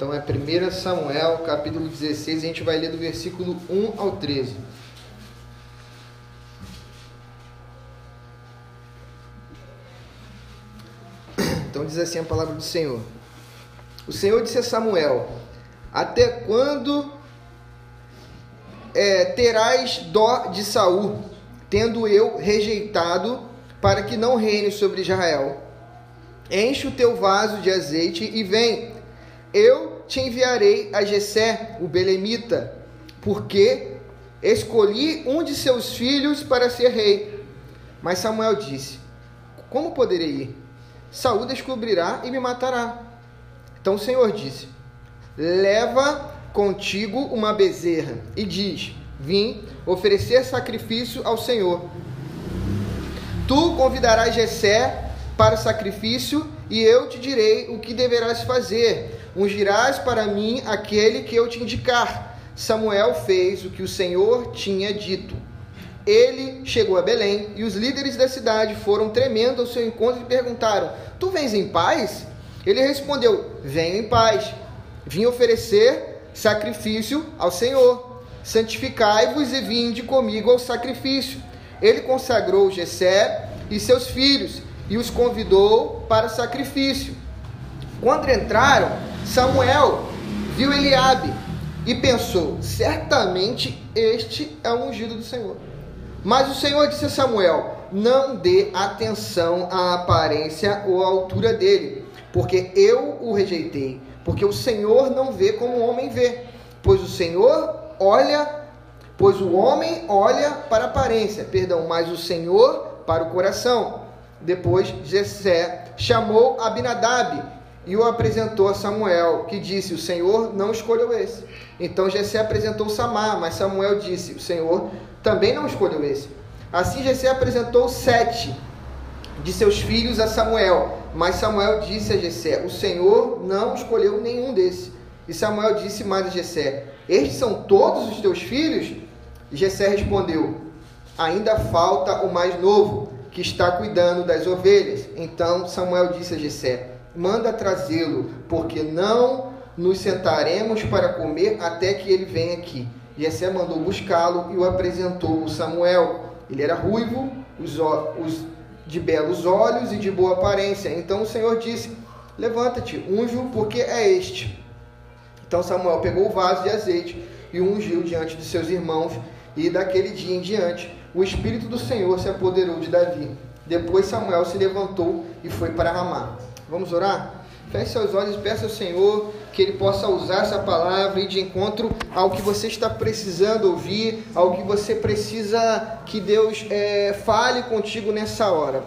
Então é 1 Samuel, capítulo 16, a gente vai ler do versículo 1 ao 13. Então diz assim a palavra do Senhor. O Senhor disse a Samuel: Até quando é, terás dó de Saul, tendo eu rejeitado, para que não reine sobre Israel? Enche o teu vaso de azeite e vem. Eu te enviarei a Jessé, o belemita, porque escolhi um de seus filhos para ser rei. Mas Samuel disse: Como poderei ir? Saúl descobrirá e me matará. Então o Senhor disse: Leva contigo uma bezerra e diz: Vim oferecer sacrifício ao Senhor. Tu convidarás Jessé para o sacrifício e eu te direi o que deverás fazer. Ungirás para mim aquele que eu te indicar. Samuel fez o que o Senhor tinha dito. Ele chegou a Belém e os líderes da cidade foram tremendo ao seu encontro e perguntaram: Tu vens em paz? Ele respondeu: Venho em paz. Vim oferecer sacrifício ao Senhor. Santificai-vos e vinde comigo ao sacrifício. Ele consagrou Jessé e seus filhos e os convidou para sacrifício. Quando entraram, Samuel viu Eliabe e pensou: certamente este é o ungido do Senhor. Mas o Senhor disse a Samuel: Não dê atenção à aparência ou à altura dele, porque eu o rejeitei. Porque o Senhor não vê como o homem vê, pois o Senhor olha, pois o homem olha para a aparência, perdão, mas o Senhor para o coração. Depois Jessé chamou Abinadab e o apresentou a Samuel, que disse: O Senhor não escolheu esse. Então Jessé apresentou Samar, mas Samuel disse: O Senhor também não escolheu esse. Assim Jessé apresentou sete de seus filhos a Samuel, mas Samuel disse a Jessé: O Senhor não escolheu nenhum desses. E Samuel disse mais a Jessé: Estes são todos os teus filhos? E Jessé respondeu: Ainda falta o mais novo, que está cuidando das ovelhas. Então Samuel disse a Jessé: Manda trazê-lo, porque não nos sentaremos para comer até que ele venha aqui. Jessé mandou buscá-lo e o apresentou Samuel. Ele era ruivo, os, os, de belos olhos e de boa aparência. Então o Senhor disse: Levanta-te, unge-o, porque é este. Então Samuel pegou o vaso de azeite e ungiu diante de seus irmãos. E daquele dia em diante, o Espírito do Senhor se apoderou de Davi. Depois Samuel se levantou e foi para Ramá. Vamos orar? Feche seus olhos e peça ao Senhor que Ele possa usar essa palavra e de encontro ao que você está precisando ouvir, ao que você precisa que Deus é, fale contigo nessa hora.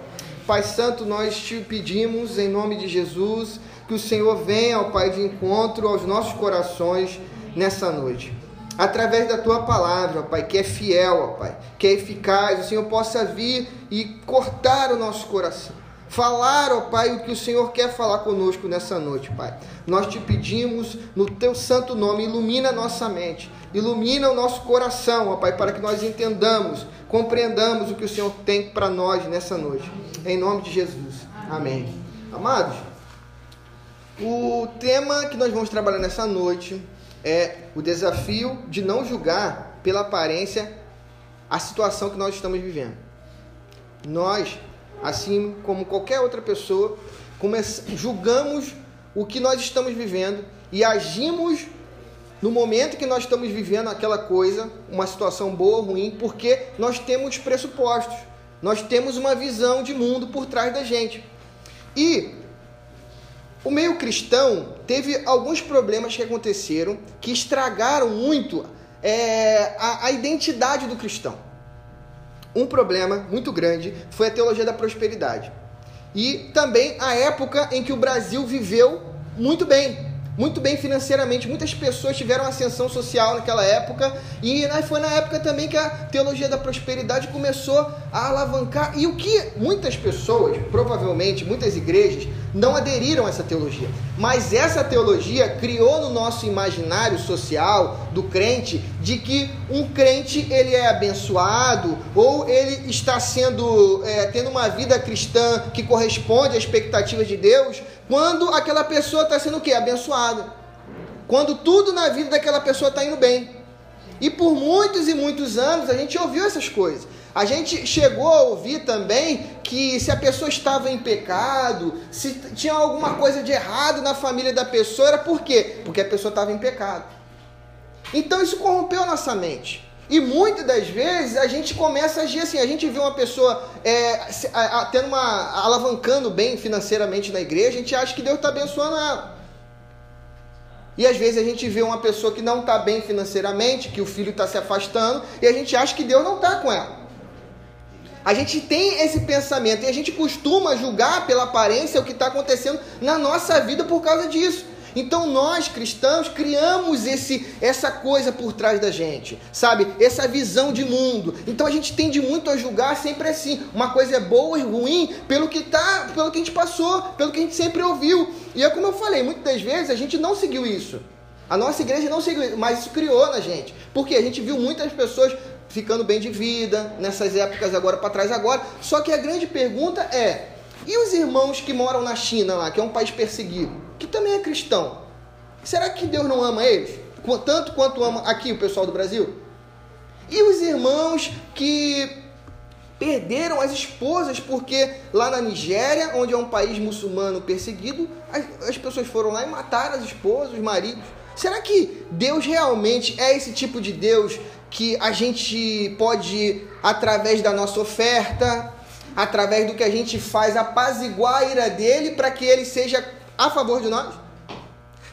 Pai Santo, nós te pedimos em nome de Jesus que o Senhor venha, ao Pai, de encontro aos nossos corações nessa noite. Através da tua palavra, ó Pai, que é fiel, ó Pai, que é eficaz, o Senhor possa vir e cortar o nosso coração falar, ó Pai, o que o Senhor quer falar conosco nessa noite, Pai. Nós te pedimos, no teu santo nome, ilumina nossa mente, ilumina o nosso coração, ó Pai, para que nós entendamos, compreendamos o que o Senhor tem para nós nessa noite. Em nome de Jesus. Amém. Amados, o tema que nós vamos trabalhar nessa noite é o desafio de não julgar pela aparência a situação que nós estamos vivendo. Nós assim como qualquer outra pessoa, julgamos o que nós estamos vivendo e agimos no momento que nós estamos vivendo aquela coisa, uma situação boa ou ruim, porque nós temos pressupostos, nós temos uma visão de mundo por trás da gente. E o meio cristão teve alguns problemas que aconteceram que estragaram muito é, a, a identidade do cristão um problema muito grande foi a teologia da prosperidade. E também a época em que o Brasil viveu muito bem muito bem financeiramente. Muitas pessoas tiveram ascensão social naquela época e foi na época também que a teologia da prosperidade começou a alavancar. E o que muitas pessoas, provavelmente muitas igrejas, não aderiram a essa teologia. Mas essa teologia criou no nosso imaginário social do crente de que um crente ele é abençoado ou ele está sendo é, tendo uma vida cristã que corresponde às expectativas de Deus quando aquela pessoa está sendo o quê? Abençoada. quando tudo na vida daquela pessoa está indo bem. E por muitos e muitos anos a gente ouviu essas coisas. A gente chegou a ouvir também que se a pessoa estava em pecado, se tinha alguma coisa de errado na família da pessoa, era por quê? Porque a pessoa estava em pecado. Então isso corrompeu nossa mente. E muitas das vezes a gente começa a agir assim, a gente vê uma pessoa é, tendo uma alavancando bem financeiramente na igreja, a gente acha que Deus está abençoando ela. E às vezes a gente vê uma pessoa que não está bem financeiramente, que o filho está se afastando, e a gente acha que Deus não está com ela. A gente tem esse pensamento e a gente costuma julgar pela aparência o que está acontecendo na nossa vida por causa disso. Então nós cristãos criamos esse essa coisa por trás da gente, sabe? Essa visão de mundo. Então a gente tende muito a julgar sempre assim, uma coisa é boa e ruim pelo que tá, pelo que a gente passou, pelo que a gente sempre ouviu. E é como eu falei, muitas das vezes a gente não seguiu isso. A nossa igreja não seguiu, mas isso criou na gente. Porque a gente viu muitas pessoas ficando bem de vida nessas épocas agora para trás agora. Só que a grande pergunta é: e os irmãos que moram na China lá, que é um país perseguido, que também é cristão? Será que Deus não ama eles? Tanto quanto ama aqui o pessoal do Brasil? E os irmãos que perderam as esposas porque lá na Nigéria, onde é um país muçulmano perseguido, as, as pessoas foram lá e mataram as esposas, os maridos. Será que Deus realmente é esse tipo de Deus que a gente pode, através da nossa oferta, através do que a gente faz, apaziguar a ira dele para que ele seja a favor de nós?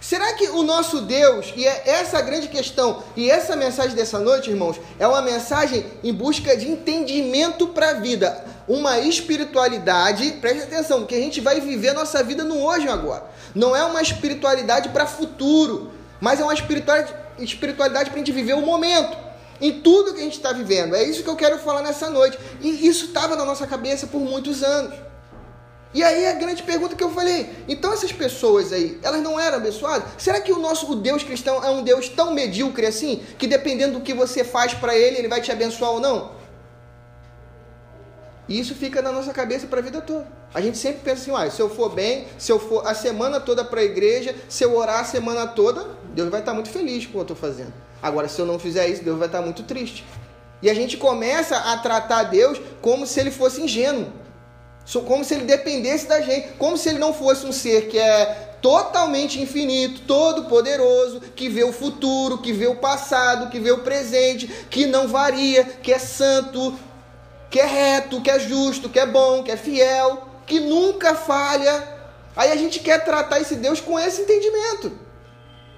Será que o nosso Deus, e é essa a grande questão, e essa mensagem dessa noite, irmãos, é uma mensagem em busca de entendimento para a vida, uma espiritualidade, preste atenção, que a gente vai viver a nossa vida no hoje e agora. Não é uma espiritualidade para futuro, mas é uma espiritualidade para a gente viver o momento em tudo que a gente está vivendo. É isso que eu quero falar nessa noite. E isso estava na nossa cabeça por muitos anos. E aí a grande pergunta que eu falei, então essas pessoas aí, elas não eram abençoadas? Será que o nosso o Deus cristão é um Deus tão medíocre assim, que dependendo do que você faz para ele, ele vai te abençoar ou não? E isso fica na nossa cabeça para a vida toda. A gente sempre pensa assim, ah, se eu for bem, se eu for a semana toda para a igreja, se eu orar a semana toda, Deus vai estar muito feliz com o que eu estou fazendo. Agora, se eu não fizer isso, Deus vai estar muito triste. E a gente começa a tratar Deus como se ele fosse ingênuo. Como se ele dependesse da gente. Como se ele não fosse um ser que é totalmente infinito, todo poderoso, que vê o futuro, que vê o passado, que vê o presente, que não varia, que é santo, que é reto, que é justo, que é bom, que é fiel, que nunca falha. Aí a gente quer tratar esse Deus com esse entendimento.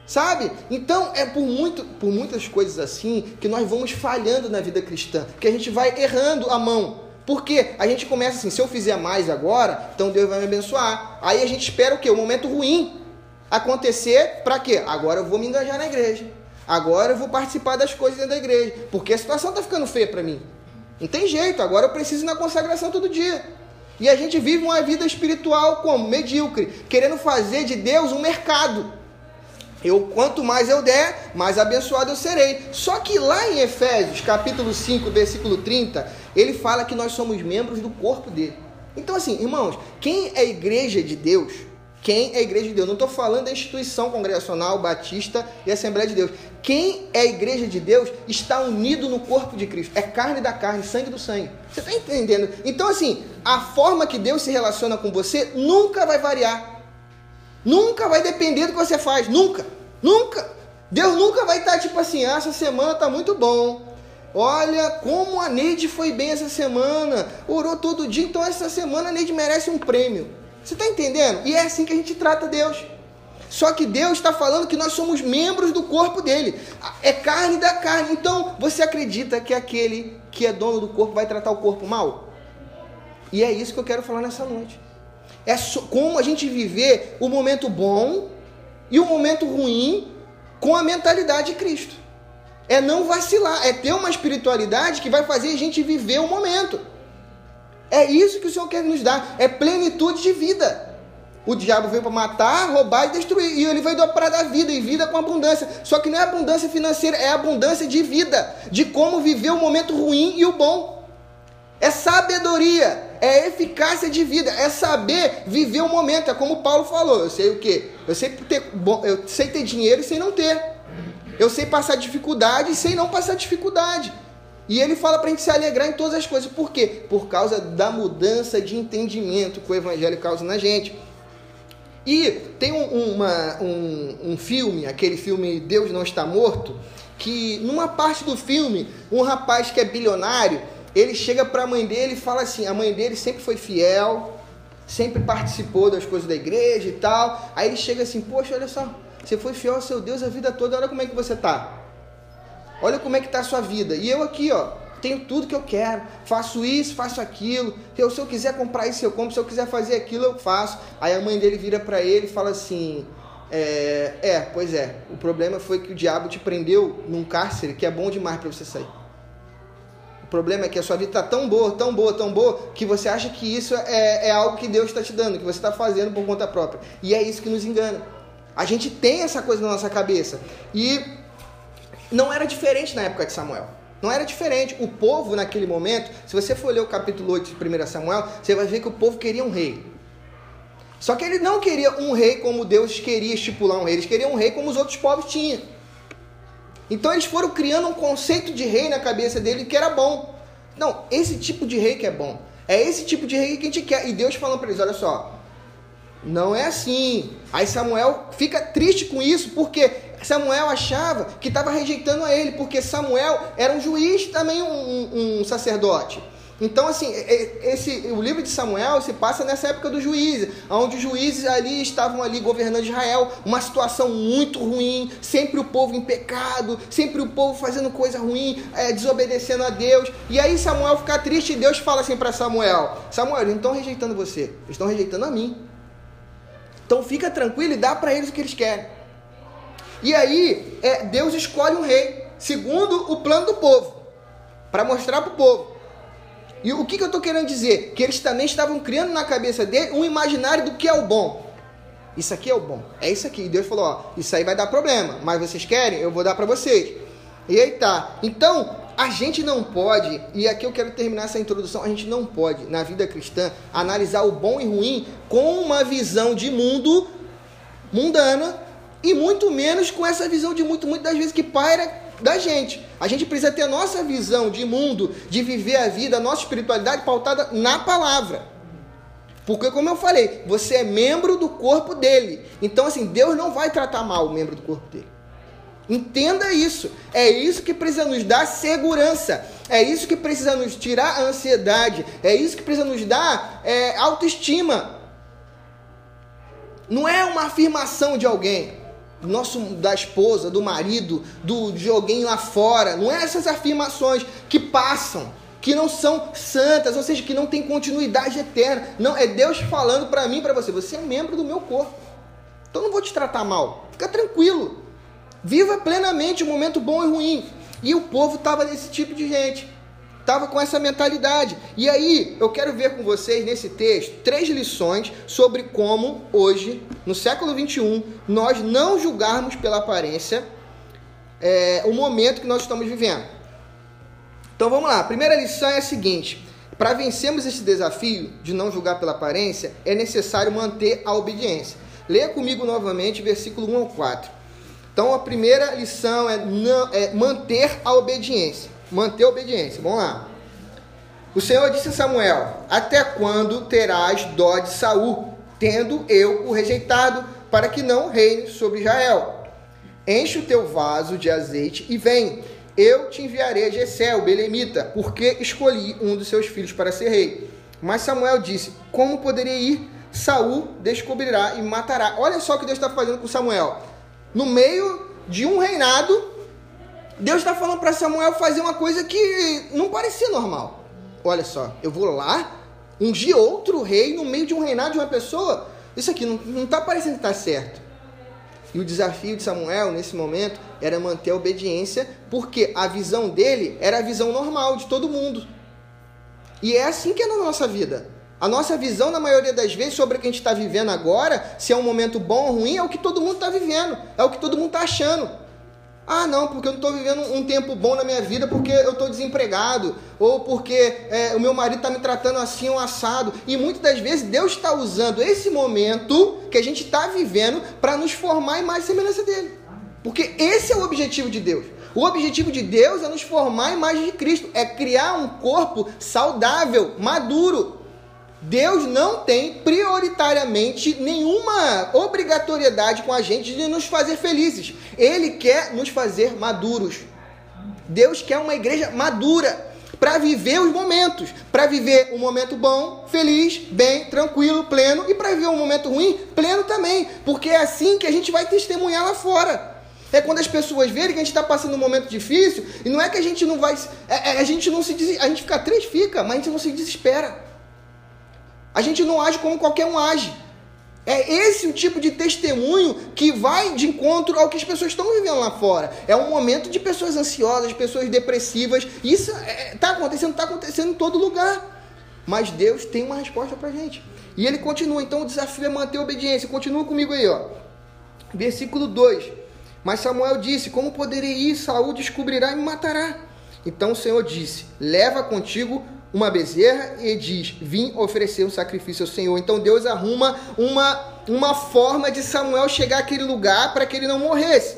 Sabe? Então é por, muito, por muitas coisas assim que nós vamos falhando na vida cristã, que a gente vai errando a mão. Porque a gente começa assim, se eu fizer mais agora, então Deus vai me abençoar. Aí a gente espera o quê? O momento ruim acontecer para quê? Agora eu vou me engajar na igreja. Agora eu vou participar das coisas dentro da igreja, porque a situação está ficando feia para mim. Não tem jeito, agora eu preciso ir na consagração todo dia. E a gente vive uma vida espiritual como medíocre, querendo fazer de Deus um mercado. Eu quanto mais eu der, mais abençoado eu serei. Só que lá em Efésios, capítulo 5, versículo 30, ele fala que nós somos membros do corpo dele. Então assim, irmãos, quem é igreja de Deus? Quem é igreja de Deus? Não estou falando da instituição congregacional, batista e Assembleia de Deus. Quem é igreja de Deus está unido no corpo de Cristo. É carne da carne, sangue do sangue. Você está entendendo? Então, assim, a forma que Deus se relaciona com você nunca vai variar. Nunca vai depender do que você faz, nunca. Nunca. Deus nunca vai estar tipo assim, ah, essa semana tá muito bom. Olha como a Neide foi bem essa semana. Orou todo dia, então essa semana a Neide merece um prêmio. Você está entendendo? E é assim que a gente trata Deus. Só que Deus está falando que nós somos membros do corpo dele. É carne da carne. Então, você acredita que aquele que é dono do corpo vai tratar o corpo mal? E é isso que eu quero falar nessa noite. É como a gente viver o momento bom e o momento ruim com a mentalidade de Cristo. É não vacilar, é ter uma espiritualidade que vai fazer a gente viver o momento. É isso que o Senhor quer nos dar, é plenitude de vida. O diabo veio para matar, roubar e destruir. E ele veio para dar vida, e vida com abundância. Só que não é abundância financeira, é abundância de vida. De como viver o momento ruim e o bom. É sabedoria, é eficácia de vida, é saber viver o momento. É como Paulo falou. Eu sei o que? Eu sei ter, eu sei ter dinheiro e sei não ter. Eu sei passar dificuldade e sei não passar dificuldade. E ele fala para a gente se alegrar em todas as coisas. Por quê? Por causa da mudança de entendimento que o evangelho causa na gente. E tem um, uma, um, um filme, aquele filme Deus Não Está Morto, que numa parte do filme, um rapaz que é bilionário, ele chega para a mãe dele e fala assim: a mãe dele sempre foi fiel, sempre participou das coisas da igreja e tal. Aí ele chega assim: Poxa, olha só, você foi fiel ao seu Deus a vida toda, olha como é que você tá. Olha como é que tá a sua vida. E eu aqui, ó, tenho tudo que eu quero, faço isso, faço aquilo. Eu, se eu quiser comprar isso, eu compro. Se eu quiser fazer aquilo, eu faço. Aí a mãe dele vira para ele e fala assim: é, é, pois é. O problema foi que o diabo te prendeu num cárcere que é bom demais para você sair. O problema é que a sua vida está tão boa, tão boa, tão boa, que você acha que isso é, é algo que Deus está te dando, que você está fazendo por conta própria. E é isso que nos engana. A gente tem essa coisa na nossa cabeça. E não era diferente na época de Samuel. Não era diferente. O povo, naquele momento, se você for ler o capítulo 8 de 1 Samuel, você vai ver que o povo queria um rei. Só que ele não queria um rei como Deus queria estipular um rei. Eles queriam um rei como os outros povos tinham. Então eles foram criando um conceito de rei na cabeça dele que era bom. Não, esse tipo de rei que é bom. É esse tipo de rei que a gente quer. E Deus falando para eles: olha só, não é assim. Aí Samuel fica triste com isso, porque Samuel achava que estava rejeitando a ele, porque Samuel era um juiz também um, um, sacerdote. Então, assim, esse, o livro de Samuel se passa nessa época do juízes, onde os juízes ali estavam ali governando Israel, uma situação muito ruim, sempre o povo em pecado, sempre o povo fazendo coisa ruim, é, desobedecendo a Deus. E aí Samuel fica triste e Deus fala assim para Samuel: Samuel, eles não estão rejeitando você, eles estão rejeitando a mim. Então fica tranquilo e dá para eles o que eles querem. E aí, é, Deus escolhe um rei, segundo o plano do povo, para mostrar para o povo. E o que, que eu estou querendo dizer? Que eles também estavam criando na cabeça dele um imaginário do que é o bom. Isso aqui é o bom, é isso aqui. E Deus falou: ó, isso aí vai dar problema, mas vocês querem? Eu vou dar para vocês. E aí tá. Então, a gente não pode, e aqui eu quero terminar essa introdução, a gente não pode, na vida cristã, analisar o bom e ruim com uma visão de mundo mundana e muito menos com essa visão de muito, muitas das vezes que paira da gente. A gente precisa ter a nossa visão de mundo, de viver a vida, a nossa espiritualidade pautada na palavra. Porque, como eu falei, você é membro do corpo dele. Então, assim, Deus não vai tratar mal o membro do corpo dele. Entenda isso. É isso que precisa nos dar segurança. É isso que precisa nos tirar a ansiedade. É isso que precisa nos dar é, autoestima. Não é uma afirmação de alguém, nosso da esposa, do marido, do, de alguém lá fora. Não é essas afirmações que passam, que não são santas, ou seja, que não tem continuidade eterna. Não, é Deus falando para mim, para você. Você é membro do meu corpo. Então não vou te tratar mal. Fica tranquilo. Viva plenamente o momento bom e ruim. E o povo estava nesse tipo de gente. Estava com essa mentalidade. E aí, eu quero ver com vocês nesse texto três lições sobre como hoje, no século 21, nós não julgarmos pela aparência é, o momento que nós estamos vivendo. Então vamos lá. A primeira lição é a seguinte: para vencermos esse desafio de não julgar pela aparência, é necessário manter a obediência. Leia comigo novamente versículo 1 ao 4. Então a primeira lição é, não, é manter a obediência. Manter a obediência. Vamos lá. O Senhor disse a Samuel: Até quando terás dó de Saul, tendo eu o rejeitado, para que não reine sobre Israel? Enche o teu vaso de azeite e vem. Eu te enviarei a Jessé, o belemita, porque escolhi um dos seus filhos para ser rei. Mas Samuel disse: Como poderia ir? Saul descobrirá e matará. Olha só o que Deus está fazendo com Samuel no meio de um reinado, Deus está falando para Samuel fazer uma coisa que não parecia normal. Olha só, eu vou lá, ungir outro rei no meio de um reinado de uma pessoa. Isso aqui não está parecendo que está certo. E o desafio de Samuel nesse momento era manter a obediência, porque a visão dele era a visão normal de todo mundo. E é assim que é na nossa vida. A nossa visão, na maioria das vezes, sobre o que a gente está vivendo agora, se é um momento bom ou ruim, é o que todo mundo está vivendo, é o que todo mundo está achando. Ah, não, porque eu não estou vivendo um tempo bom na minha vida porque eu estou desempregado, ou porque é, o meu marido está me tratando assim, um assado. E muitas das vezes Deus está usando esse momento que a gente está vivendo para nos formar em mais semelhança dele. Porque esse é o objetivo de Deus. O objetivo de Deus é nos formar em imagem de Cristo, é criar um corpo saudável, maduro, Deus não tem prioritariamente nenhuma obrigatoriedade com a gente de nos fazer felizes. Ele quer nos fazer maduros. Deus quer uma igreja madura para viver os momentos, para viver um momento bom, feliz, bem, tranquilo, pleno e para viver um momento ruim, pleno também, porque é assim que a gente vai testemunhar lá fora. É quando as pessoas verem que a gente está passando um momento difícil e não é que a gente não vai, é, é, a gente não se, a gente fica triste, fica, mas a gente não se desespera. A gente não age como qualquer um age. É esse o tipo de testemunho que vai de encontro ao que as pessoas estão vivendo lá fora. É um momento de pessoas ansiosas, pessoas depressivas. Isso está é, tá acontecendo, está acontecendo em todo lugar. Mas Deus tem uma resposta para gente. E ele continua. Então o desafio é manter a obediência. Continua comigo aí, ó. Versículo 2. Mas Samuel disse: Como poderei ir? Saul descobrirá e me matará. Então o Senhor disse: Leva contigo uma bezerra e diz: Vim oferecer um sacrifício ao Senhor. Então Deus arruma uma, uma forma de Samuel chegar àquele lugar para que ele não morresse.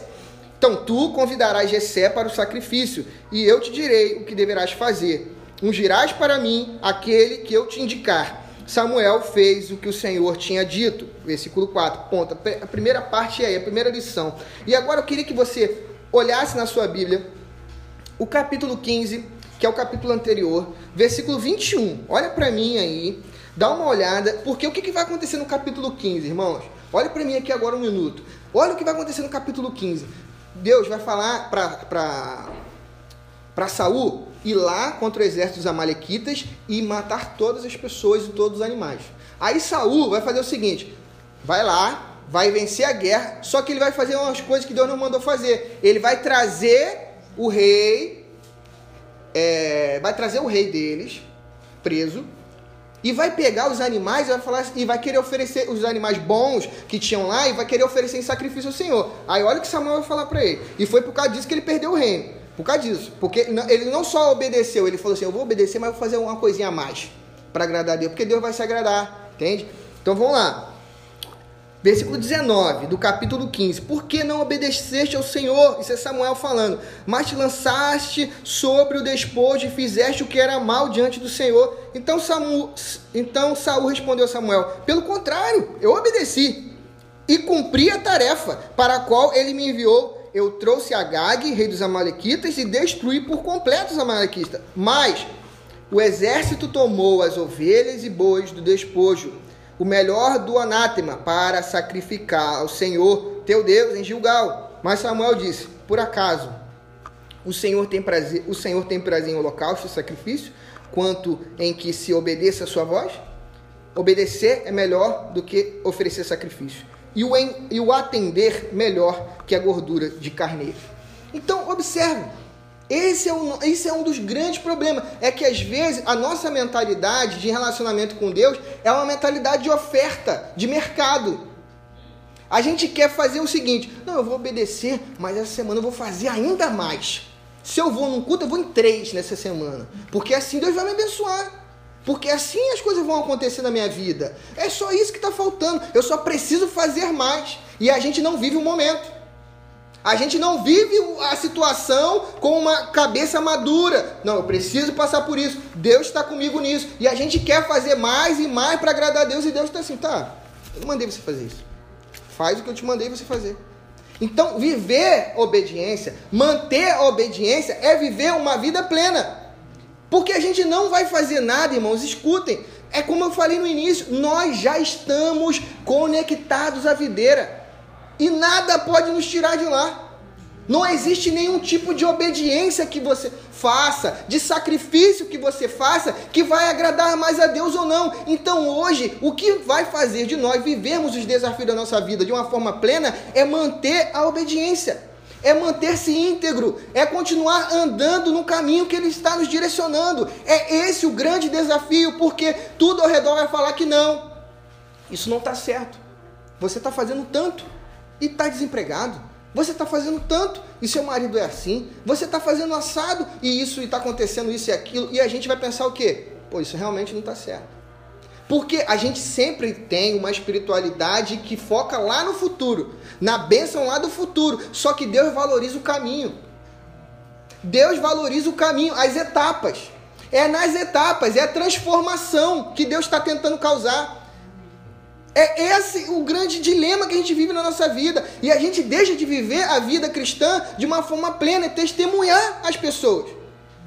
Então tu convidarás Jessé para o sacrifício, e eu te direi o que deverás fazer. Ungirás para mim aquele que eu te indicar. Samuel fez o que o Senhor tinha dito. Versículo 4. Ponto. A primeira parte é a primeira lição. E agora eu queria que você olhasse na sua Bíblia o capítulo 15 que é o capítulo anterior, versículo 21. Olha para mim aí, dá uma olhada, porque o que, que vai acontecer no capítulo 15, irmãos? Olha para mim aqui agora um minuto. Olha o que vai acontecer no capítulo 15. Deus vai falar para Saul ir lá contra o exército dos amalequitas e matar todas as pessoas e todos os animais. Aí Saul vai fazer o seguinte: vai lá, vai vencer a guerra, só que ele vai fazer umas coisas que Deus não mandou fazer. Ele vai trazer o rei é, vai trazer o rei deles, preso, e vai pegar os animais e vai, falar, e vai querer oferecer os animais bons que tinham lá e vai querer oferecer em sacrifício ao Senhor. Aí olha o que Samuel vai falar para ele. E foi por causa disso que ele perdeu o reino. Por causa disso. Porque ele não só obedeceu, ele falou assim: Eu vou obedecer, mas vou fazer uma coisinha a mais para agradar a Deus, porque Deus vai se agradar. Entende? Então vamos lá. Versículo 19 do capítulo 15. Por que não obedeceste ao Senhor? Isso é Samuel falando. Mas te lançaste sobre o despojo e fizeste o que era mal diante do Senhor. Então, Samu, então Saul respondeu a Samuel: Pelo contrário, eu obedeci e cumpri a tarefa para a qual ele me enviou. Eu trouxe Agag, rei dos Amalequitas, e destruí por completo os Amalequitas. Mas o exército tomou as ovelhas e bois do despojo o melhor do anátema para sacrificar ao Senhor teu Deus em Gilgal. Mas Samuel disse: Por acaso o Senhor tem prazer, o Senhor tem prazer em holocausto e sacrifício, quanto em que se obedeça a sua voz? Obedecer é melhor do que oferecer sacrifício. E o, em, e o atender melhor que a gordura de carneiro. Então, observe, esse é, um, esse é um dos grandes problemas. É que às vezes a nossa mentalidade de relacionamento com Deus é uma mentalidade de oferta, de mercado. A gente quer fazer o seguinte: não, eu vou obedecer, mas essa semana eu vou fazer ainda mais. Se eu vou num culto, eu vou em três nessa semana. Porque assim Deus vai me abençoar. Porque assim as coisas vão acontecer na minha vida. É só isso que está faltando. Eu só preciso fazer mais. E a gente não vive o momento. A gente não vive a situação com uma cabeça madura. Não, eu preciso passar por isso. Deus está comigo nisso. E a gente quer fazer mais e mais para agradar a Deus. E Deus está assim, tá, eu não mandei você fazer isso. Faz o que eu te mandei você fazer. Então, viver obediência, manter a obediência, é viver uma vida plena. Porque a gente não vai fazer nada, irmãos, escutem. É como eu falei no início, nós já estamos conectados à videira. E nada pode nos tirar de lá. Não existe nenhum tipo de obediência que você faça, de sacrifício que você faça, que vai agradar mais a Deus ou não. Então hoje, o que vai fazer de nós vivermos os desafios da nossa vida de uma forma plena é manter a obediência, é manter-se íntegro, é continuar andando no caminho que Ele está nos direcionando. É esse o grande desafio, porque tudo ao redor vai falar que não. Isso não está certo. Você está fazendo tanto e está desempregado. Você está fazendo tanto e seu marido é assim. Você está fazendo assado e isso está acontecendo isso e aquilo. E a gente vai pensar o quê? Pô, isso realmente não está certo. Porque a gente sempre tem uma espiritualidade que foca lá no futuro, na bênção lá do futuro. Só que Deus valoriza o caminho. Deus valoriza o caminho, as etapas. É nas etapas, é a transformação que Deus está tentando causar. É esse o grande dilema que a gente vive na nossa vida. E a gente deixa de viver a vida cristã de uma forma plena e testemunhar as pessoas.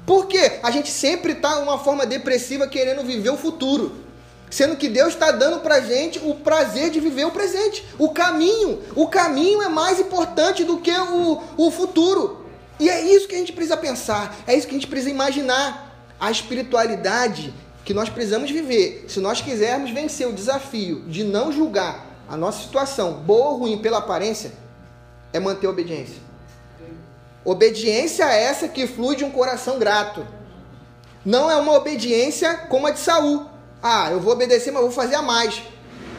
Por quê? A gente sempre está uma forma depressiva querendo viver o futuro. Sendo que Deus está dando para gente o prazer de viver o presente. O caminho. O caminho é mais importante do que o, o futuro. E é isso que a gente precisa pensar. É isso que a gente precisa imaginar. A espiritualidade que nós precisamos viver, se nós quisermos vencer o desafio de não julgar a nossa situação, boa ou ruim, pela aparência, é manter a obediência. Obediência é essa que flui de um coração grato. Não é uma obediência como a de Saul. Ah, eu vou obedecer, mas vou fazer a mais.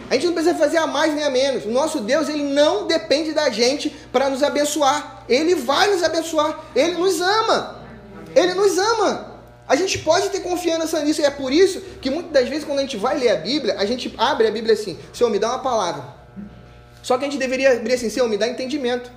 A gente não precisa fazer a mais nem a menos. O nosso Deus, ele não depende da gente para nos abençoar. Ele vai nos abençoar. Ele nos ama. Ele nos ama. A gente pode ter confiança nisso, e é por isso que muitas das vezes, quando a gente vai ler a Bíblia, a gente abre a Bíblia assim: Senhor, me dá uma palavra. Só que a gente deveria abrir assim: Senhor, me dá entendimento.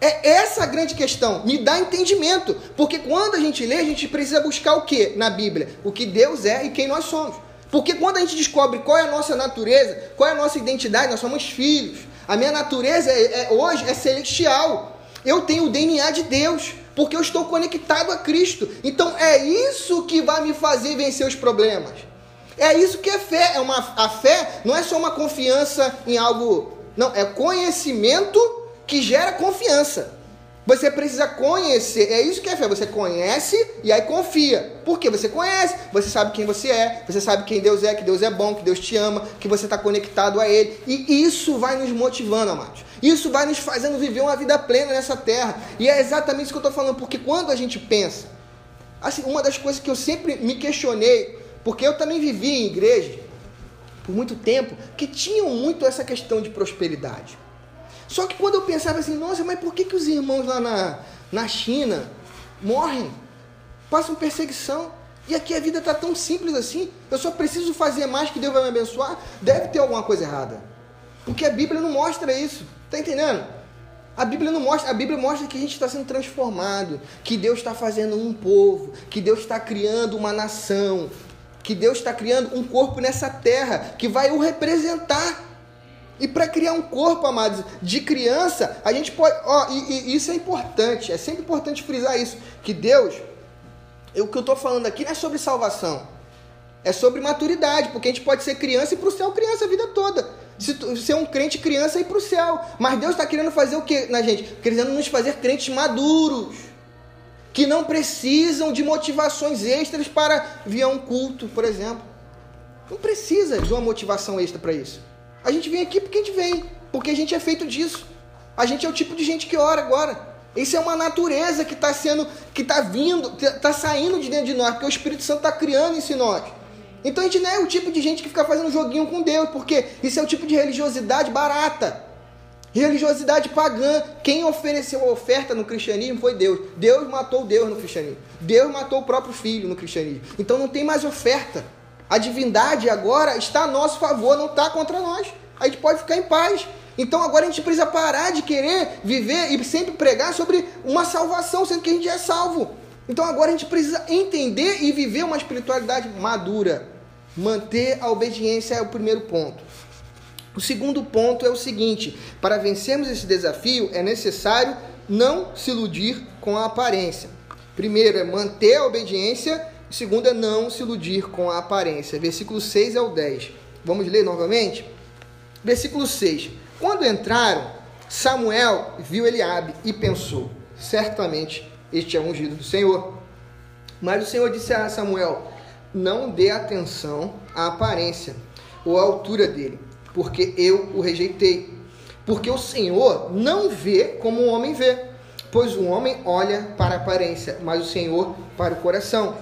É essa a grande questão, me dá entendimento. Porque quando a gente lê, a gente precisa buscar o que na Bíblia? O que Deus é e quem nós somos. Porque quando a gente descobre qual é a nossa natureza, qual é a nossa identidade, nós somos filhos. A minha natureza é, é, hoje é celestial. Eu tenho o DNA de Deus porque eu estou conectado a Cristo. Então é isso que vai me fazer vencer os problemas. É isso que é fé. É uma, a fé não é só uma confiança em algo. Não, é conhecimento que gera confiança. Você precisa conhecer, é isso que é fé. Você conhece e aí confia. Por quê? Você conhece, você sabe quem você é, você sabe quem Deus é, que Deus é bom, que Deus te ama, que você está conectado a Ele. E isso vai nos motivando, amados. Isso vai nos fazendo viver uma vida plena nessa terra. E é exatamente isso que eu estou falando, porque quando a gente pensa, assim, uma das coisas que eu sempre me questionei, porque eu também vivi em igreja por muito tempo, que tinham muito essa questão de prosperidade. Só que quando eu pensava assim, nossa, mas por que, que os irmãos lá na, na China morrem? Passam perseguição. E aqui a vida está tão simples assim. Eu só preciso fazer mais que Deus vai me abençoar. Deve ter alguma coisa errada. Porque a Bíblia não mostra isso. Está entendendo? A Bíblia não mostra, a Bíblia mostra que a gente está sendo transformado, que Deus está fazendo um povo, que Deus está criando uma nação, que Deus está criando um corpo nessa terra que vai o representar. E para criar um corpo, amados, de criança, a gente pode. Ó, e, e isso é importante, é sempre importante frisar isso. Que Deus, o que eu estou falando aqui não é sobre salvação, é sobre maturidade, porque a gente pode ser criança e para o céu criança a vida toda. Se ser um crente criança e ir para o céu. Mas Deus está querendo fazer o que na gente? Querendo nos fazer crentes maduros. Que não precisam de motivações extras para vir a um culto, por exemplo. Não precisa de uma motivação extra para isso. A gente vem aqui porque a gente vem, porque a gente é feito disso. A gente é o tipo de gente que ora agora. Isso é uma natureza que está sendo, que está vindo, está saindo de dentro de nós, porque o Espírito Santo está criando isso em nós. Então a gente não é o tipo de gente que fica fazendo joguinho com Deus, porque isso é o tipo de religiosidade barata. Religiosidade pagã. Quem ofereceu a oferta no cristianismo foi Deus. Deus matou Deus no cristianismo. Deus matou o próprio filho no cristianismo. Então não tem mais oferta. A divindade agora está a nosso favor, não está contra nós. A gente pode ficar em paz. Então agora a gente precisa parar de querer viver e sempre pregar sobre uma salvação, sendo que a gente é salvo. Então agora a gente precisa entender e viver uma espiritualidade madura. Manter a obediência é o primeiro ponto. O segundo ponto é o seguinte: para vencermos esse desafio é necessário não se iludir com a aparência. Primeiro é manter a obediência o segundo é não se iludir com a aparência. Versículo 6 ao 10. Vamos ler novamente? Versículo 6. Quando entraram, Samuel viu Eliabe e pensou: certamente este é ungido do Senhor. Mas o Senhor disse a Samuel: não dê atenção à aparência ou à altura dele, porque eu o rejeitei. Porque o Senhor não vê como o homem vê, pois o homem olha para a aparência, mas o Senhor para o coração.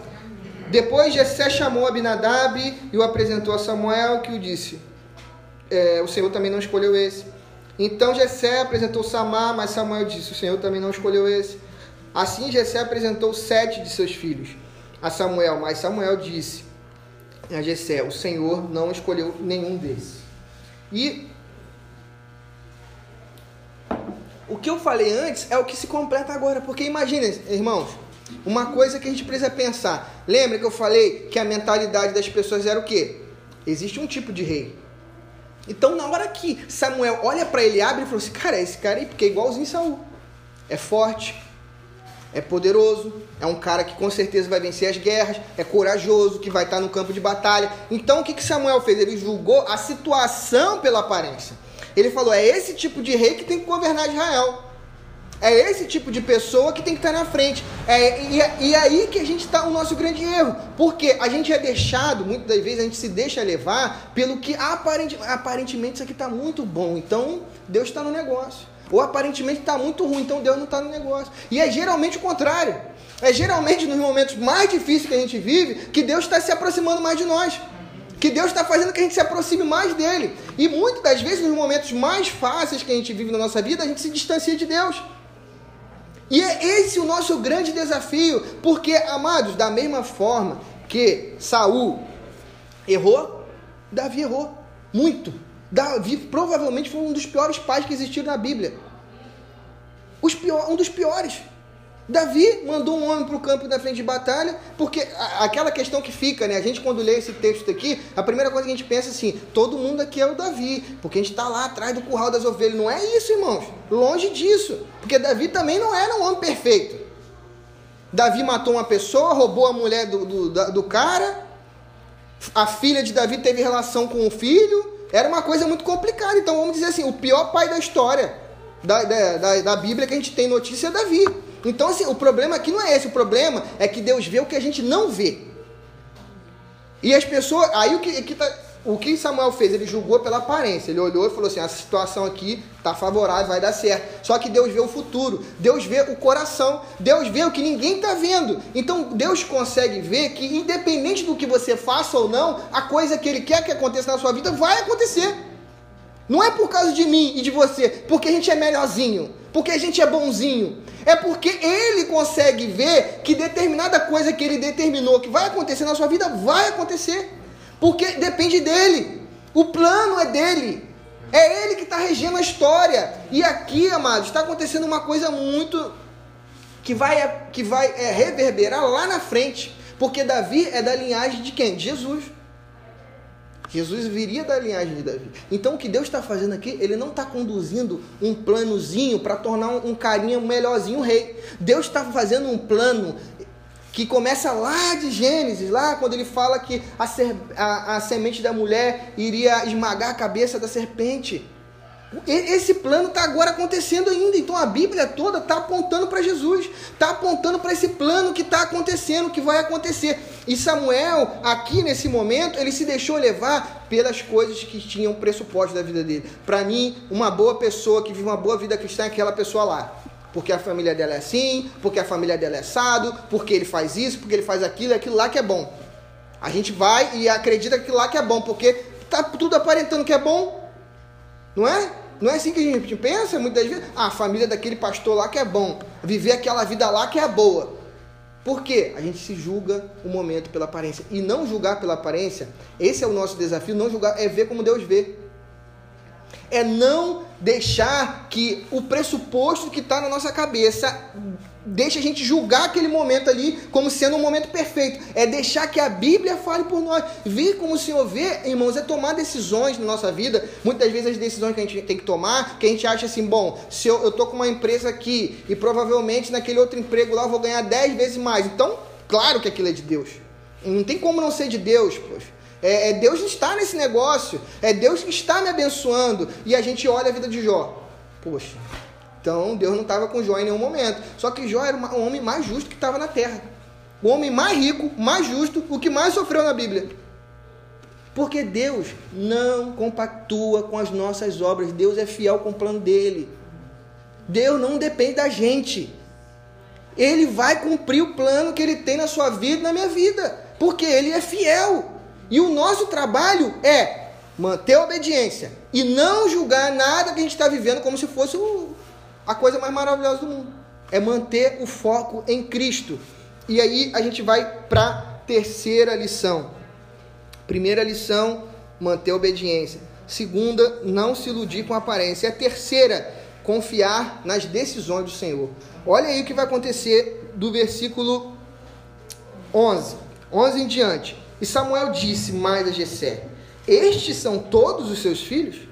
Depois Jessé chamou Abinadab e o apresentou a Samuel, que o disse: é, O Senhor também não escolheu esse. Então Jessé apresentou Samar, mas Samuel disse: O Senhor também não escolheu esse. Assim Jessé apresentou sete de seus filhos a Samuel, mas Samuel disse a Jessé: O Senhor não escolheu nenhum desses. E o que eu falei antes é o que se completa agora, porque imagina, irmãos, uma coisa que a gente precisa pensar. Lembra que eu falei que a mentalidade das pessoas era o quê? Existe um tipo de rei. Então, na hora que Samuel olha para ele, abre e fala assim: Cara, esse cara aí, porque é igualzinho Saul. É forte, é poderoso, é um cara que com certeza vai vencer as guerras, é corajoso, que vai estar no campo de batalha. Então, o que, que Samuel fez? Ele julgou a situação pela aparência. Ele falou: É esse tipo de rei que tem que governar Israel. É esse tipo de pessoa que tem que estar na frente. É, e, e aí que a gente está o nosso grande erro. Porque a gente é deixado, muitas das vezes a gente se deixa levar pelo que aparente, aparentemente isso aqui está muito bom. Então Deus está no negócio. Ou aparentemente está muito ruim, então Deus não está no negócio. E é geralmente o contrário. É geralmente nos momentos mais difíceis que a gente vive que Deus está se aproximando mais de nós. Que Deus está fazendo que a gente se aproxime mais dele. E muitas das vezes, nos momentos mais fáceis que a gente vive na nossa vida, a gente se distancia de Deus. E é esse o nosso grande desafio, porque, amados, da mesma forma que Saul errou, Davi errou muito. Davi provavelmente foi um dos piores pais que existiram na Bíblia. Pior, um dos piores. Davi mandou um homem para o campo da frente de batalha, porque aquela questão que fica, né? A gente quando lê esse texto aqui, a primeira coisa que a gente pensa assim, todo mundo aqui é o Davi, porque a gente está lá atrás do curral das ovelhas. Não é isso, irmãos. Longe disso. Porque Davi também não era um homem perfeito. Davi matou uma pessoa, roubou a mulher do, do, do cara, a filha de Davi teve relação com o filho. Era uma coisa muito complicada. Então vamos dizer assim, o pior pai da história da, da, da, da Bíblia que a gente tem notícia é Davi. Então, assim, o problema aqui não é esse. O problema é que Deus vê o que a gente não vê. E as pessoas. Aí o que, que tá, o que Samuel fez? Ele julgou pela aparência. Ele olhou e falou assim: a situação aqui está favorável, vai dar certo. Só que Deus vê o futuro. Deus vê o coração. Deus vê o que ninguém está vendo. Então Deus consegue ver que, independente do que você faça ou não, a coisa que Ele quer que aconteça na sua vida vai acontecer. Não é por causa de mim e de você, porque a gente é melhorzinho, porque a gente é bonzinho, é porque ele consegue ver que determinada coisa que ele determinou que vai acontecer na sua vida vai acontecer. Porque depende dele. O plano é dele. É ele que está regendo a história. E aqui, amados, está acontecendo uma coisa muito que vai, que vai é, reverberar lá na frente. Porque Davi é da linhagem de quem? De Jesus. Jesus viria da linhagem de Davi. Então o que Deus está fazendo aqui, ele não está conduzindo um planozinho para tornar um, um carinha melhorzinho rei. Deus está fazendo um plano que começa lá de Gênesis, lá quando ele fala que a, ser, a, a semente da mulher iria esmagar a cabeça da serpente. Esse plano está agora acontecendo ainda. Então a Bíblia toda está apontando para Jesus, está apontando para esse plano que está acontecendo, que vai acontecer. E Samuel, aqui nesse momento, ele se deixou levar pelas coisas que tinham pressuposto da vida dele. Para mim, uma boa pessoa que vive uma boa vida cristã é aquela pessoa lá. Porque a família dela é assim, porque a família dela é assado, porque ele faz isso, porque ele faz aquilo, aquilo lá que é bom. A gente vai e acredita que lá que é bom, porque tá tudo aparentando que é bom, não é? Não é assim que a gente pensa muitas vezes? Ah, a família daquele pastor lá que é bom. Viver aquela vida lá que é boa. Por quê? A gente se julga o momento pela aparência. E não julgar pela aparência, esse é o nosso desafio. Não julgar é ver como Deus vê. É não deixar que o pressuposto que está na nossa cabeça deixa a gente julgar aquele momento ali como sendo um momento perfeito. É deixar que a Bíblia fale por nós. Vir como o Senhor vê, irmãos, é tomar decisões na nossa vida. Muitas vezes as decisões que a gente tem que tomar, que a gente acha assim, bom, se eu, eu tô com uma empresa aqui e provavelmente naquele outro emprego lá eu vou ganhar 10 vezes mais. Então, claro que aquilo é de Deus. Não tem como não ser de Deus, poxa. É, é Deus que está nesse negócio. É Deus que está me abençoando. E a gente olha a vida de Jó. Poxa, então Deus não estava com Jó em nenhum momento. Só que Jó era o homem mais justo que estava na terra. O homem mais rico, mais justo, o que mais sofreu na Bíblia. Porque Deus não compactua com as nossas obras. Deus é fiel com o plano dele. Deus não depende da gente. Ele vai cumprir o plano que ele tem na sua vida e na minha vida. Porque ele é fiel. E o nosso trabalho é manter a obediência e não julgar nada que a gente está vivendo como se fosse o, a coisa mais maravilhosa do mundo. É manter o foco em Cristo. E aí a gente vai para a terceira lição. Primeira lição, manter a obediência. Segunda, não se iludir com a aparência. E a terceira, confiar nas decisões do Senhor. Olha aí o que vai acontecer do versículo 11. 11 em diante. E Samuel disse mais a Jessé: Estes são todos os seus filhos?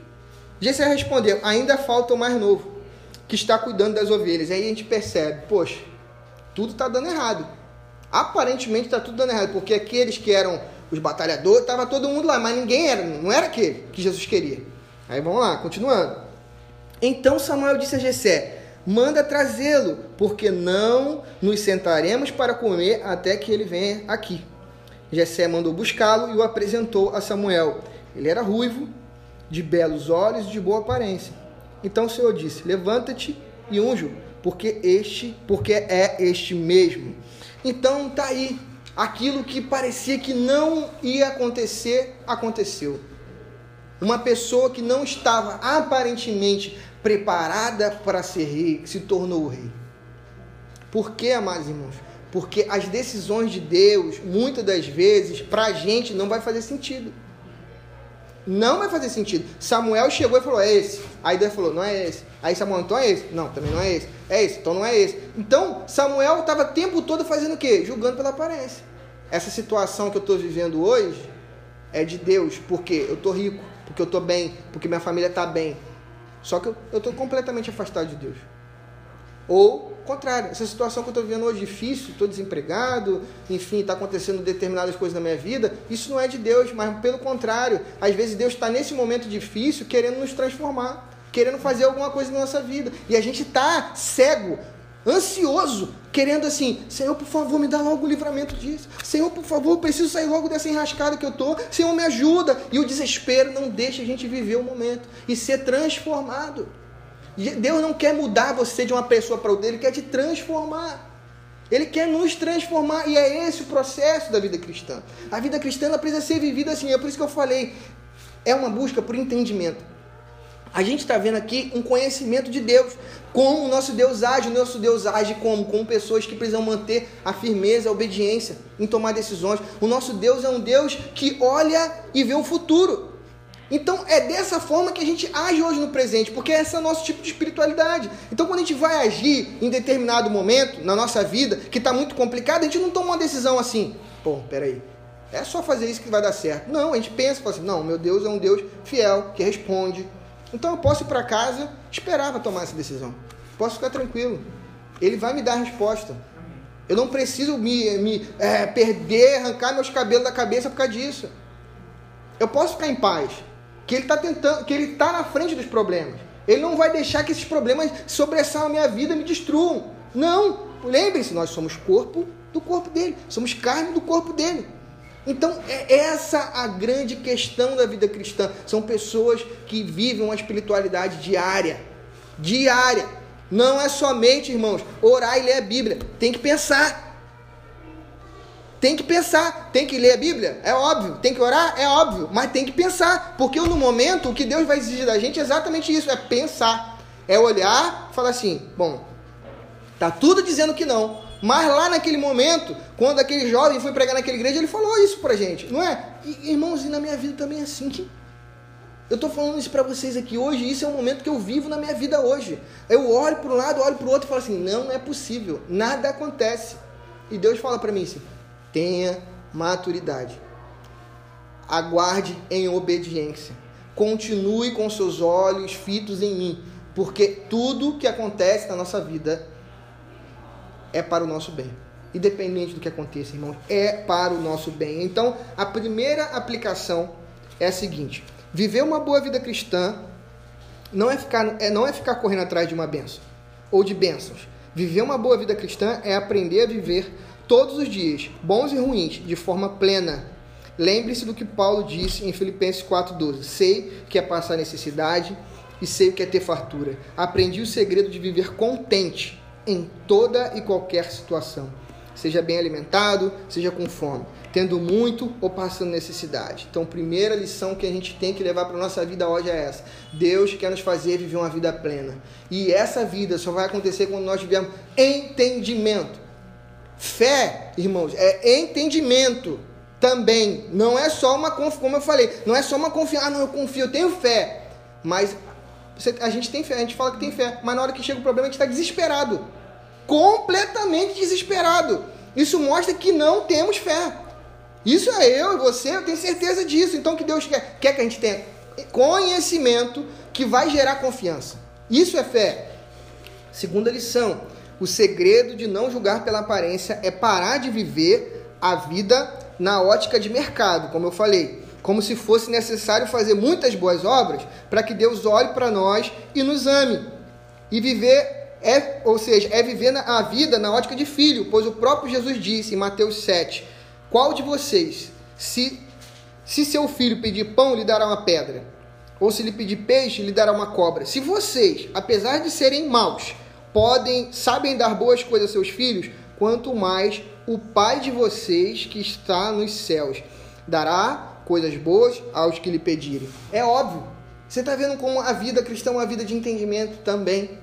Jessé respondeu: Ainda falta o mais novo, que está cuidando das ovelhas. Aí a gente percebe: Poxa, tudo está dando errado. Aparentemente está tudo dando errado, porque aqueles que eram os batalhadores, estava todo mundo lá, mas ninguém era, não era aquele que Jesus queria. Aí vamos lá, continuando. Então Samuel disse a Jessé: Manda trazê-lo, porque não nos sentaremos para comer até que ele venha aqui. Jessé mandou buscá-lo e o apresentou a Samuel. Ele era ruivo, de belos olhos e de boa aparência. Então o Senhor disse: Levanta-te e unjo, porque este, porque é este mesmo. Então tá aí, aquilo que parecia que não ia acontecer, aconteceu. Uma pessoa que não estava aparentemente preparada para ser rei, se tornou rei. Por que, amados irmãos? Porque as decisões de Deus, muitas das vezes, para a gente não vai fazer sentido. Não vai fazer sentido. Samuel chegou e falou: é esse. Aí Deus falou: não é esse. Aí Samuel, então é esse. Não, também não é esse. É esse, então não é esse. Então, Samuel estava o tempo todo fazendo o quê? Julgando pela aparência. Essa situação que eu estou vivendo hoje é de Deus, porque eu estou rico, porque eu estou bem, porque minha família está bem. Só que eu estou completamente afastado de Deus. Ou contrário, essa situação que eu estou vivendo hoje difícil, estou desempregado, enfim, está acontecendo determinadas coisas na minha vida, isso não é de Deus, mas pelo contrário, às vezes Deus está nesse momento difícil querendo nos transformar, querendo fazer alguma coisa na nossa vida. E a gente está cego, ansioso, querendo assim, Senhor, por favor, me dá logo o livramento disso. Senhor, por favor, preciso sair logo dessa enrascada que eu estou. Senhor, me ajuda. E o desespero não deixa a gente viver o momento e ser transformado. Deus não quer mudar você de uma pessoa para outra, Ele quer te transformar. Ele quer nos transformar e é esse o processo da vida cristã. A vida cristã precisa ser vivida assim, é por isso que eu falei, é uma busca por entendimento. A gente está vendo aqui um conhecimento de Deus, como o nosso Deus age, o nosso Deus age como? Com pessoas que precisam manter a firmeza, a obediência em tomar decisões. O nosso Deus é um Deus que olha e vê o futuro. Então é dessa forma que a gente age hoje no presente, porque esse é o nosso tipo de espiritualidade. Então quando a gente vai agir em determinado momento na nossa vida, que está muito complicado, a gente não toma uma decisão assim, pô, peraí, é só fazer isso que vai dar certo. Não, a gente pensa, fala assim, não, meu Deus é um Deus fiel, que responde. Então eu posso ir para casa, esperar para tomar essa decisão. Posso ficar tranquilo. Ele vai me dar a resposta. Eu não preciso me, me é, perder, arrancar meus cabelos da cabeça por causa disso. Eu posso ficar em paz que ele está tentando, que ele está na frente dos problemas. Ele não vai deixar que esses problemas sobressaiam a minha vida me destruam. Não. Lembre-se, nós somos corpo do corpo dele, somos carne do corpo dele. Então, é essa a grande questão da vida cristã. São pessoas que vivem uma espiritualidade diária. Diária. Não é somente, irmãos, orar e ler a Bíblia. Tem que pensar. Tem que pensar, tem que ler a Bíblia, é óbvio. Tem que orar, é óbvio. Mas tem que pensar, porque no momento o que Deus vai exigir da gente é exatamente isso: é pensar, é olhar, falar assim, bom, tá tudo dizendo que não. Mas lá naquele momento, quando aquele jovem foi pregar naquela igreja, ele falou isso pra gente, não é? E, irmãos, e na minha vida também é assim. Eu estou falando isso para vocês aqui hoje, isso é o momento que eu vivo na minha vida hoje. Eu olho para um lado, olho para o outro e falo assim: não é possível, nada acontece. E Deus fala para mim assim: tenha maturidade. Aguarde em obediência. Continue com seus olhos fitos em mim, porque tudo que acontece na nossa vida é para o nosso bem. Independente do que aconteça, irmãos, é para o nosso bem. Então, a primeira aplicação é a seguinte: viver uma boa vida cristã não é ficar, é, não é ficar correndo atrás de uma benção ou de bênçãos. Viver uma boa vida cristã é aprender a viver todos os dias, bons e ruins, de forma plena. Lembre-se do que Paulo disse em Filipenses 4,12: Sei que é passar necessidade e sei o que é ter fartura. Aprendi o segredo de viver contente em toda e qualquer situação. Seja bem alimentado, seja com fome. tendo muito ou passando necessidade. Então, primeira lição que a gente tem que levar para nossa vida hoje é essa: Deus quer nos fazer viver uma vida plena. E essa vida só vai acontecer quando nós tivermos entendimento. Fé, irmãos, é entendimento também. Não é só uma confiança, como eu falei, não é só uma confiança, ah, não, eu confio, eu tenho fé. Mas você, a gente tem fé, a gente fala que tem fé, mas na hora que chega o problema a gente está desesperado. Completamente desesperado. Isso mostra que não temos fé. Isso é eu e você, eu tenho certeza disso. Então, que Deus quer? Quer que a gente tenha conhecimento que vai gerar confiança. Isso é fé. Segunda lição: o segredo de não julgar pela aparência é parar de viver a vida na ótica de mercado, como eu falei. Como se fosse necessário fazer muitas boas obras para que Deus olhe para nós e nos ame. E viver é, ou seja, é viver a vida na ótica de filho, pois o próprio Jesus disse em Mateus 7: Qual de vocês, se, se seu filho pedir pão, lhe dará uma pedra? Ou se lhe pedir peixe, lhe dará uma cobra? Se vocês, apesar de serem maus, podem, sabem dar boas coisas a seus filhos, quanto mais o Pai de vocês que está nos céus dará coisas boas aos que lhe pedirem. É óbvio. Você está vendo como a vida cristã é uma vida de entendimento também.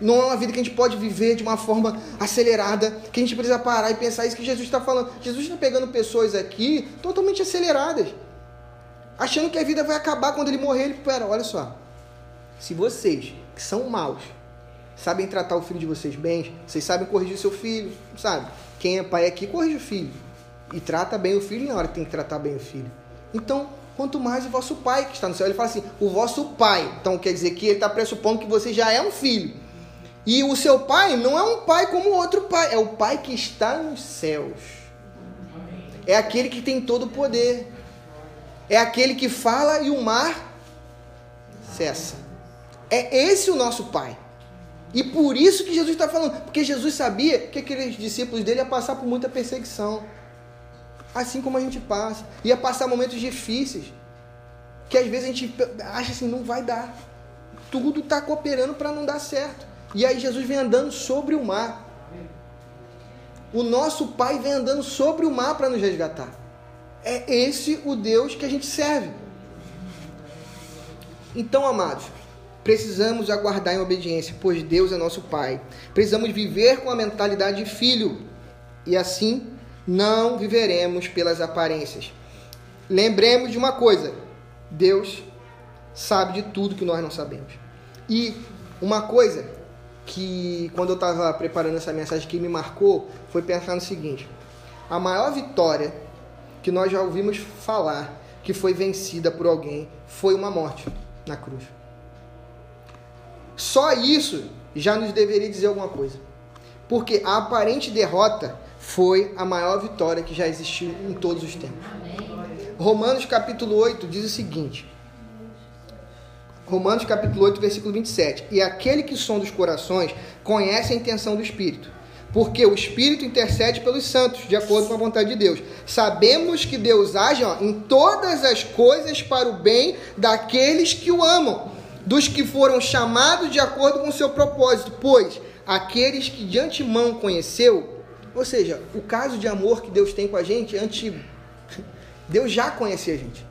Não é uma vida que a gente pode viver de uma forma acelerada, que a gente precisa parar e pensar isso que Jesus está falando. Jesus está pegando pessoas aqui totalmente aceleradas, achando que a vida vai acabar quando ele morrer. Ele, pera, olha só. Se vocês, que são maus, sabem tratar o filho de vocês bem, vocês sabem corrigir seu filho, sabe? Quem é pai aqui, corrige o filho. E trata bem o filho na hora que tem que tratar bem o filho. Então, quanto mais o vosso pai que está no céu. Ele fala assim, o vosso pai. Então, quer dizer que ele está pressupondo que você já é um filho. E o seu pai não é um pai como outro pai, é o pai que está nos céus. É aquele que tem todo o poder. É aquele que fala e o mar cessa. É esse o nosso pai. E por isso que Jesus está falando, porque Jesus sabia que aqueles discípulos dele iam passar por muita perseguição. Assim como a gente passa. Ia passar momentos difíceis. Que às vezes a gente acha assim, não vai dar. Tudo está cooperando para não dar certo. E aí Jesus vem andando sobre o mar. O nosso Pai vem andando sobre o mar para nos resgatar. É esse o Deus que a gente serve. Então, amados, precisamos aguardar em obediência, pois Deus é nosso Pai. Precisamos viver com a mentalidade de filho. E assim não viveremos pelas aparências. Lembremos de uma coisa: Deus sabe de tudo que nós não sabemos. E uma coisa que quando eu estava preparando essa mensagem que me marcou foi pensar no seguinte: a maior vitória que nós já ouvimos falar que foi vencida por alguém foi uma morte na cruz. Só isso já nos deveria dizer alguma coisa. Porque a aparente derrota foi a maior vitória que já existiu em todos os tempos. Romanos capítulo 8 diz o seguinte: Romanos capítulo 8, versículo 27. E aquele que sonda os corações conhece a intenção do Espírito, porque o Espírito intercede pelos santos, de acordo com a vontade de Deus. Sabemos que Deus age ó, em todas as coisas para o bem daqueles que o amam, dos que foram chamados de acordo com o seu propósito, pois aqueles que de antemão conheceu, ou seja, o caso de amor que Deus tem com a gente é antigo. Deus já conhecia a gente.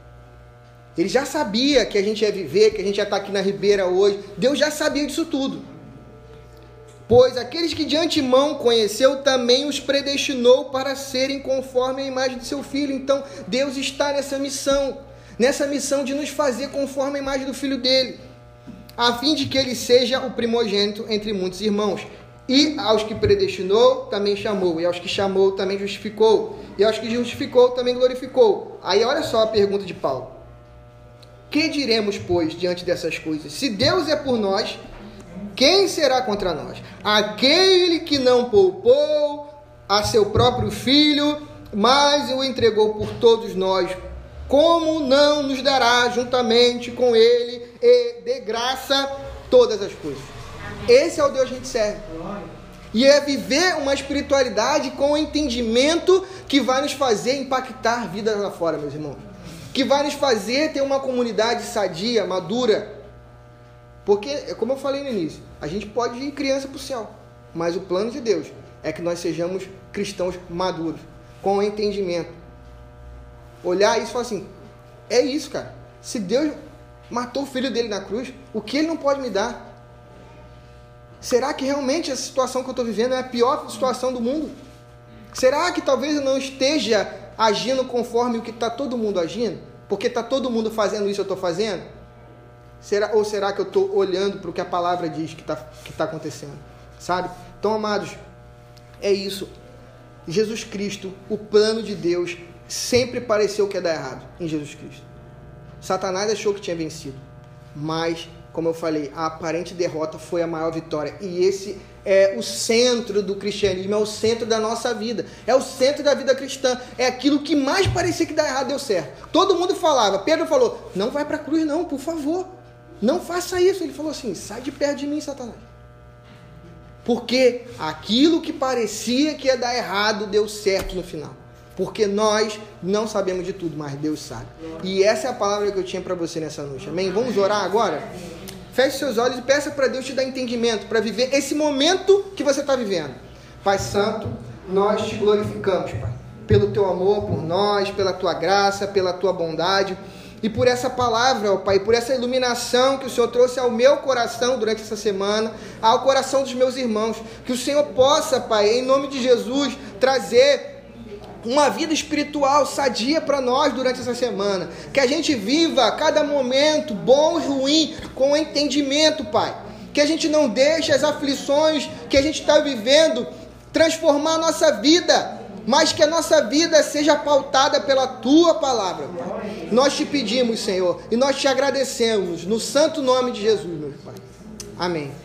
Ele já sabia que a gente ia viver, que a gente ia estar aqui na ribeira hoje. Deus já sabia disso tudo. Pois aqueles que de antemão conheceu também os predestinou para serem conforme a imagem de seu filho. Então, Deus está nessa missão, nessa missão de nos fazer conforme a imagem do filho dele, a fim de que ele seja o primogênito entre muitos irmãos. E aos que predestinou, também chamou. E aos que chamou, também justificou. E aos que justificou, também glorificou. Aí olha só a pergunta de Paulo. Que diremos, pois, diante dessas coisas? Se Deus é por nós, quem será contra nós? Aquele que não poupou a seu próprio filho, mas o entregou por todos nós, como não nos dará juntamente com ele e de graça todas as coisas? Esse é o Deus que a gente serve. E é viver uma espiritualidade com o entendimento que vai nos fazer impactar vidas lá fora, meus irmãos que vai nos fazer ter uma comunidade sadia, madura. Porque, como eu falei no início, a gente pode ir criança para o céu, mas o plano de Deus é que nós sejamos cristãos maduros, com entendimento, olhar isso e falar assim: é isso, cara. Se Deus matou o filho dele na cruz, o que ele não pode me dar? Será que realmente essa situação que eu estou vivendo é a pior situação do mundo? Será que talvez eu não esteja agindo conforme o que está todo mundo agindo? Porque está todo mundo fazendo isso, eu estou fazendo? Será, ou será que eu estou olhando para o que a palavra diz que está que tá acontecendo? Sabe? Então, amados, é isso. Jesus Cristo, o plano de Deus, sempre pareceu que ia dar errado em Jesus Cristo. Satanás achou que tinha vencido, mas, como eu falei, a aparente derrota foi a maior vitória. E esse é o centro do cristianismo, é o centro da nossa vida, é o centro da vida cristã, é aquilo que mais parecia que dar errado deu certo. Todo mundo falava, Pedro falou: não vai para a cruz, não, por favor, não faça isso. Ele falou assim: sai de perto de mim, Satanás. Porque aquilo que parecia que ia dar errado deu certo no final. Porque nós não sabemos de tudo, mas Deus sabe. E essa é a palavra que eu tinha para você nessa noite. Amém? Vamos orar agora? Feche seus olhos e peça para Deus te dar entendimento para viver esse momento que você está vivendo. Pai Santo, nós te glorificamos, Pai, pelo teu amor por nós, pela tua graça, pela tua bondade e por essa palavra, ó Pai, por essa iluminação que o Senhor trouxe ao meu coração durante essa semana, ao coração dos meus irmãos. Que o Senhor possa, Pai, em nome de Jesus, trazer uma vida espiritual sadia para nós durante essa semana. Que a gente viva cada momento, bom e ruim, com entendimento, Pai. Que a gente não deixe as aflições que a gente está vivendo transformar a nossa vida mas que a nossa vida seja pautada pela tua palavra, Pai. Nós te pedimos, Senhor, e nós te agradecemos no santo nome de Jesus, meu Pai. Amém.